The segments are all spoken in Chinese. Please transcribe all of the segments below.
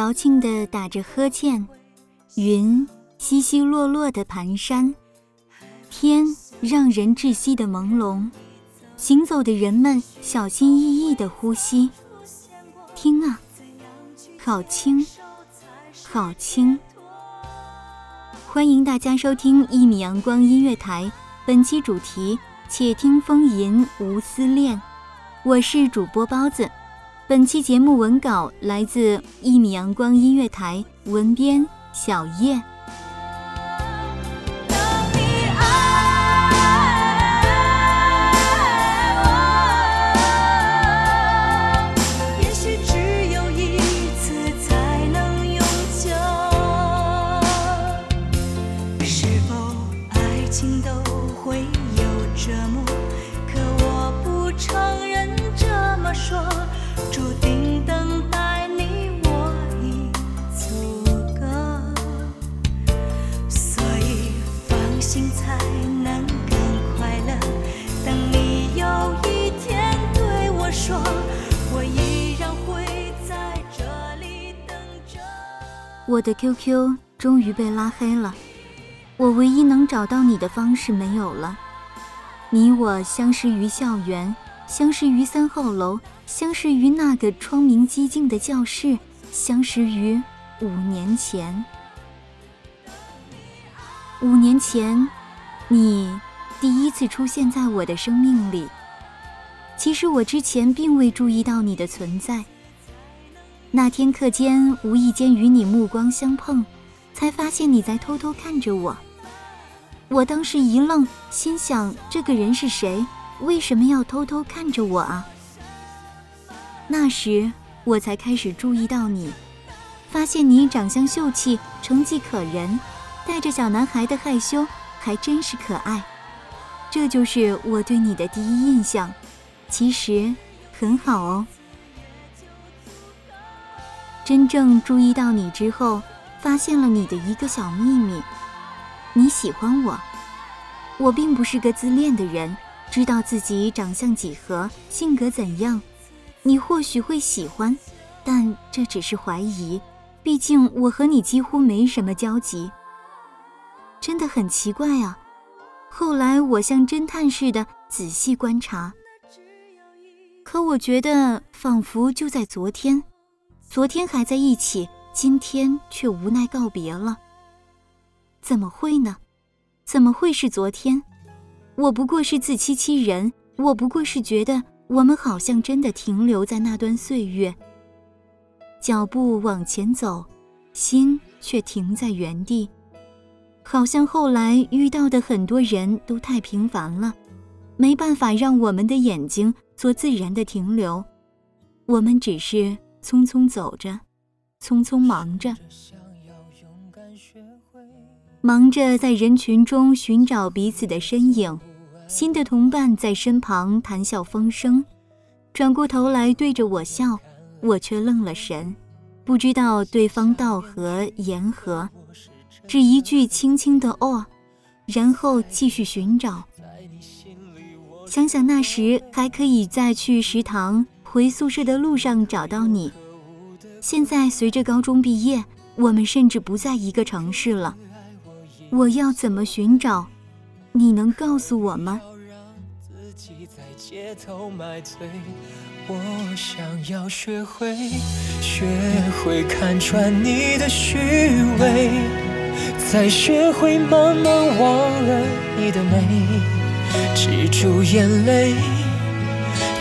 矫情地打着呵欠，云稀稀落落地蹒跚，天让人窒息的朦胧，行走的人们小心翼翼地呼吸。听啊，好轻，好轻。欢迎大家收听一米阳光音乐台，本期主题：且听风吟无思恋。我是主播包子。本期节目文稿来自一米阳光音乐台，文编小叶。我的 QQ 终于被拉黑了，我唯一能找到你的方式没有了。你我相识于校园，相识于三号楼，相识于那个窗明几净的教室，相识于五年前。五年前，你第一次出现在我的生命里。其实我之前并未注意到你的存在。那天课间无意间与你目光相碰，才发现你在偷偷看着我。我当时一愣，心想这个人是谁？为什么要偷偷看着我啊？那时我才开始注意到你，发现你长相秀气，成绩可人，带着小男孩的害羞，还真是可爱。这就是我对你的第一印象，其实很好哦。真正注意到你之后，发现了你的一个小秘密：你喜欢我。我并不是个自恋的人，知道自己长相几何，性格怎样。你或许会喜欢，但这只是怀疑，毕竟我和你几乎没什么交集。真的很奇怪啊。后来我像侦探似的仔细观察，可我觉得仿佛就在昨天，昨天还在一起，今天却无奈告别了。怎么会呢？怎么会是昨天？我不过是自欺欺人，我不过是觉得我们好像真的停留在那段岁月。脚步往前走，心却停在原地。好像后来遇到的很多人都太平凡了，没办法让我们的眼睛做自然的停留。我们只是匆匆走着，匆匆忙着，忙着在人群中寻找彼此的身影。新的同伴在身旁谈笑风生，转过头来对着我笑，我却愣了神，不知道对方道何言何，只一句轻轻的“哦”，然后继续寻找。想想那时还可以再去食堂、回宿舍的路上找到你，现在随着高中毕业，我们甚至不在一个城市了，我要怎么寻找？你能告诉我吗？街头买醉，我想要学会，学会看穿你的虚伪，再学会慢慢忘了你的美，止住眼泪，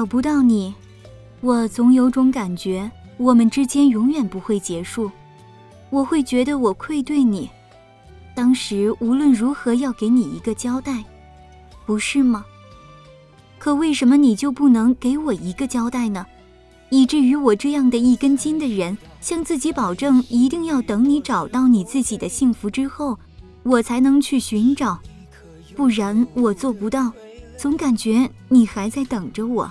找不到你，我总有种感觉，我们之间永远不会结束。我会觉得我愧对你。当时无论如何要给你一个交代，不是吗？可为什么你就不能给我一个交代呢？以至于我这样的一根筋的人，向自己保证一定要等你找到你自己的幸福之后，我才能去寻找，不然我做不到。总感觉你还在等着我。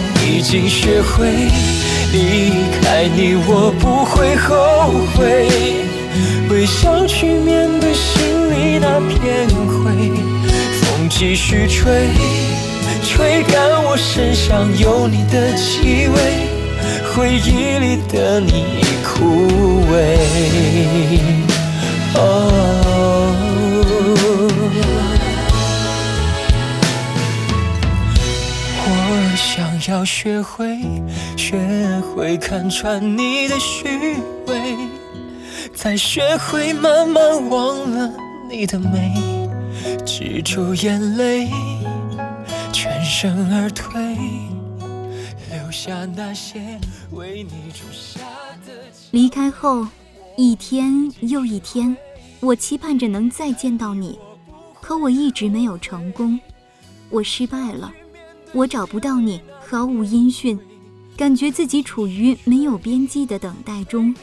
已经学会。离开你，我不会后悔。微笑去面对心里那片灰，风继续吹，吹干我身上有你的气味，回忆里的你已枯萎。我要学会。学会看穿你的虚伪，再学会慢慢忘了你的美，止住眼泪，全身而退，留下那些为你种下的。离开后，一天又一天，我期盼着能再见到你，可我一直没有成功，我失败了，我找不到你，毫无音讯。感觉自己处于没有边际的等待中，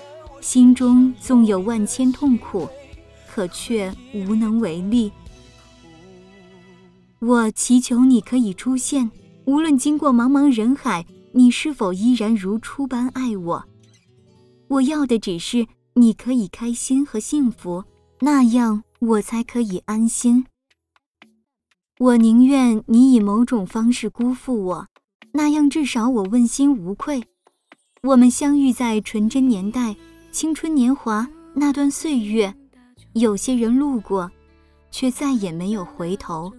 心中纵有万千痛苦，可却无能为力。我祈求你可以出现，无论经过茫茫人海，你是否依然如初般爱我？我要的只是你可以开心和幸福，那样我才可以安心。我宁愿你以某种方式辜负我。那样至少我问心无愧。我们相遇在纯真年代，青春年华那段岁月，有些人路过，却再也没有回头。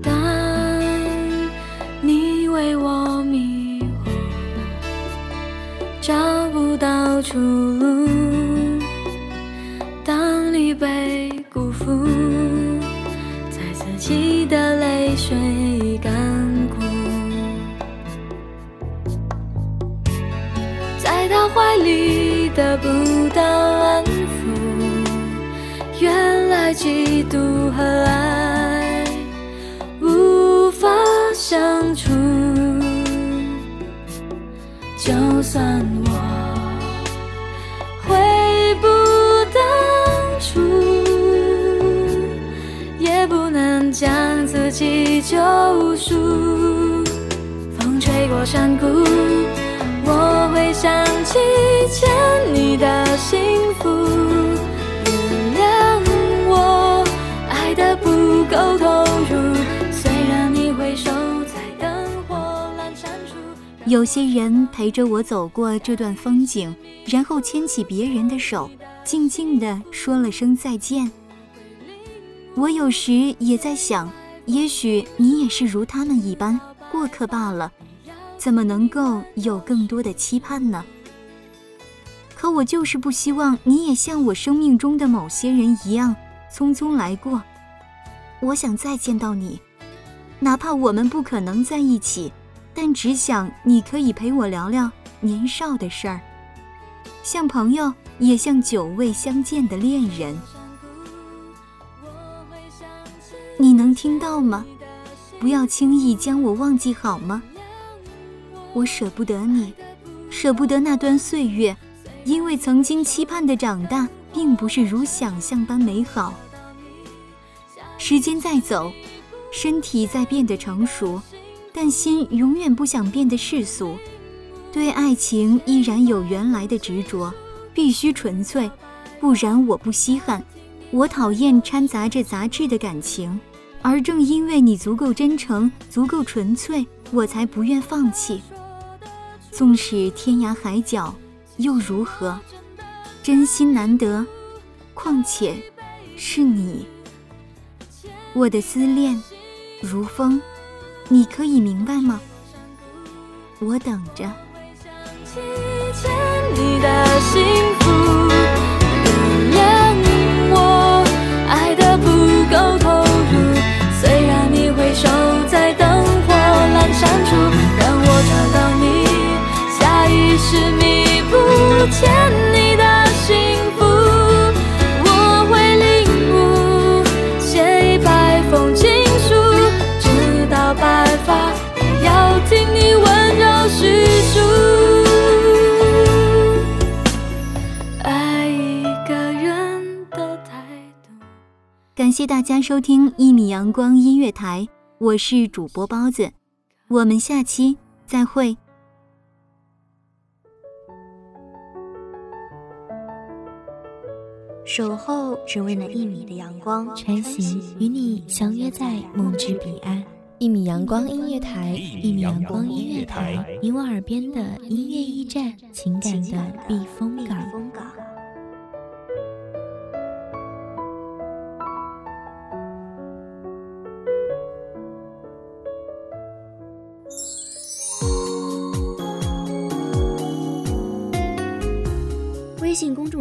当你为我迷惑，找不到出路。嫉妒和爱无法相处，就算我回不当初，也不能将自己救赎。风吹过山谷，我会想起欠你的幸福。有些人陪着我走过这段风景，然后牵起别人的手，静静地说了声再见。我有时也在想，也许你也是如他们一般过客罢了，怎么能够有更多的期盼呢？可我就是不希望你也像我生命中的某些人一样匆匆来过。我想再见到你，哪怕我们不可能在一起。但只想你可以陪我聊聊年少的事儿，像朋友，也像久未相见的恋人。你能听到吗？不要轻易将我忘记好吗？我舍不得你，舍不得那段岁月，因为曾经期盼的长大，并不是如想象般美好。时间在走，身体在变得成熟。但心永远不想变得世俗，对爱情依然有原来的执着，必须纯粹，不然我不稀罕。我讨厌掺杂着杂质的感情，而正因为你足够真诚、足够纯粹，我才不愿放弃。纵使天涯海角，又如何？真心难得，况且是你。我的思念如风。你可以明白吗？我等着。想起欠你的幸福，感谢大家收听一米阳光音乐台，我是主播包子，我们下期再会。守候只为那一米的阳光，穿行与你相约在梦之彼岸。一米阳光音乐台，一米阳光音乐台，你我耳边的音乐驿站，情感的避风港。